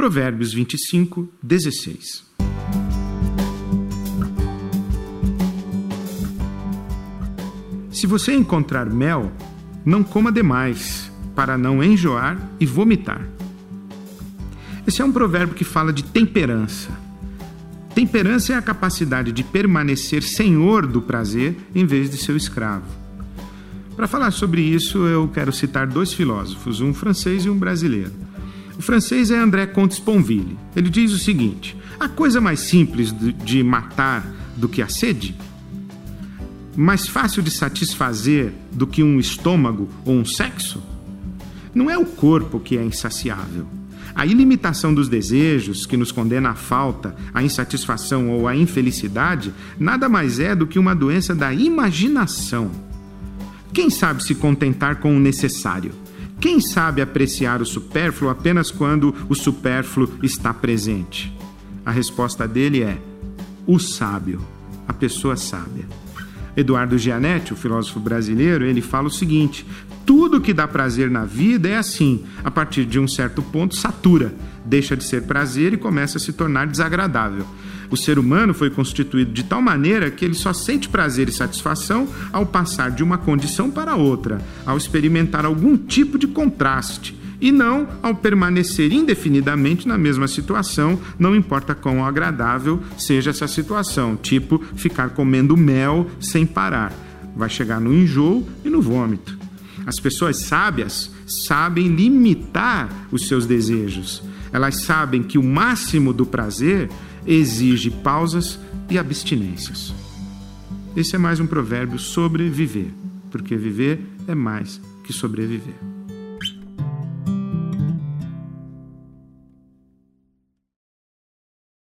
Provérbios 25, 16. Se você encontrar mel, não coma demais, para não enjoar e vomitar. Esse é um provérbio que fala de temperança. Temperança é a capacidade de permanecer senhor do prazer em vez de seu escravo. Para falar sobre isso, eu quero citar dois filósofos, um francês e um brasileiro. O francês é André Comte Sponville. Ele diz o seguinte: a coisa mais simples de matar do que a sede, mais fácil de satisfazer do que um estômago ou um sexo, não é o corpo que é insaciável a ilimitação dos desejos, que nos condena à falta, à insatisfação ou à infelicidade, nada mais é do que uma doença da imaginação. Quem sabe se contentar com o necessário? Quem sabe apreciar o supérfluo apenas quando o supérfluo está presente? A resposta dele é: o sábio, a pessoa sábia. Eduardo Gianetti, o filósofo brasileiro, ele fala o seguinte: tudo que dá prazer na vida é assim, a partir de um certo ponto satura, deixa de ser prazer e começa a se tornar desagradável. O ser humano foi constituído de tal maneira que ele só sente prazer e satisfação ao passar de uma condição para outra, ao experimentar algum tipo de contraste e não ao permanecer indefinidamente na mesma situação, não importa quão agradável seja essa situação, tipo ficar comendo mel sem parar. Vai chegar no enjoo e no vômito. As pessoas sábias sabem limitar os seus desejos. Elas sabem que o máximo do prazer exige pausas e abstinências. Esse é mais um provérbio sobre viver, porque viver é mais que sobreviver.